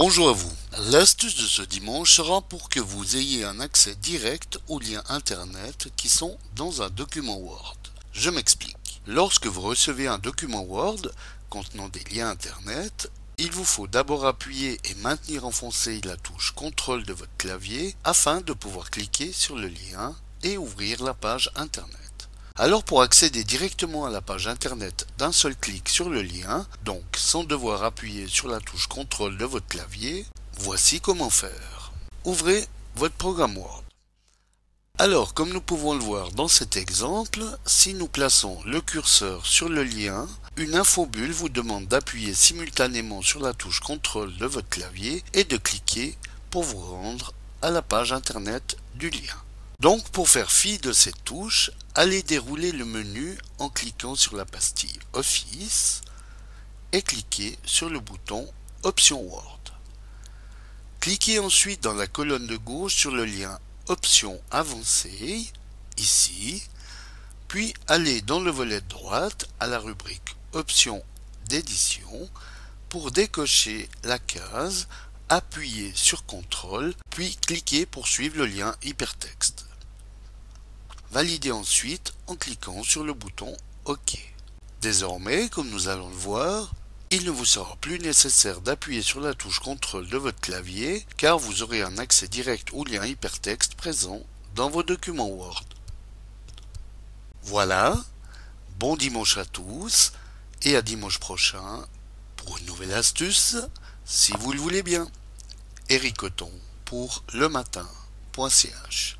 Bonjour à vous. L'astuce de ce dimanche sera pour que vous ayez un accès direct aux liens Internet qui sont dans un document Word. Je m'explique. Lorsque vous recevez un document Word contenant des liens Internet, il vous faut d'abord appuyer et maintenir enfoncé la touche CTRL de votre clavier afin de pouvoir cliquer sur le lien et ouvrir la page Internet. Alors pour accéder directement à la page internet d'un seul clic sur le lien, donc sans devoir appuyer sur la touche CTRL de votre clavier, voici comment faire. Ouvrez votre programme Word. Alors comme nous pouvons le voir dans cet exemple, si nous plaçons le curseur sur le lien, une infobulle vous demande d'appuyer simultanément sur la touche CTRL de votre clavier et de cliquer pour vous rendre à la page internet du lien. Donc pour faire fi de cette touche, allez dérouler le menu en cliquant sur la pastille Office et cliquez sur le bouton Option Word. Cliquez ensuite dans la colonne de gauche sur le lien Options avancées, ici, puis allez dans le volet de droite à la rubrique Options d'édition pour décocher la case, appuyez sur CTRL, puis cliquez pour suivre le lien hypertexte. Validez ensuite en cliquant sur le bouton OK. Désormais, comme nous allons le voir, il ne vous sera plus nécessaire d'appuyer sur la touche CTRL de votre clavier car vous aurez un accès direct au lien hypertexte présent dans vos documents Word. Voilà, bon dimanche à tous et à dimanche prochain pour une nouvelle astuce si vous le voulez bien. Eric Coton pour le matin.ch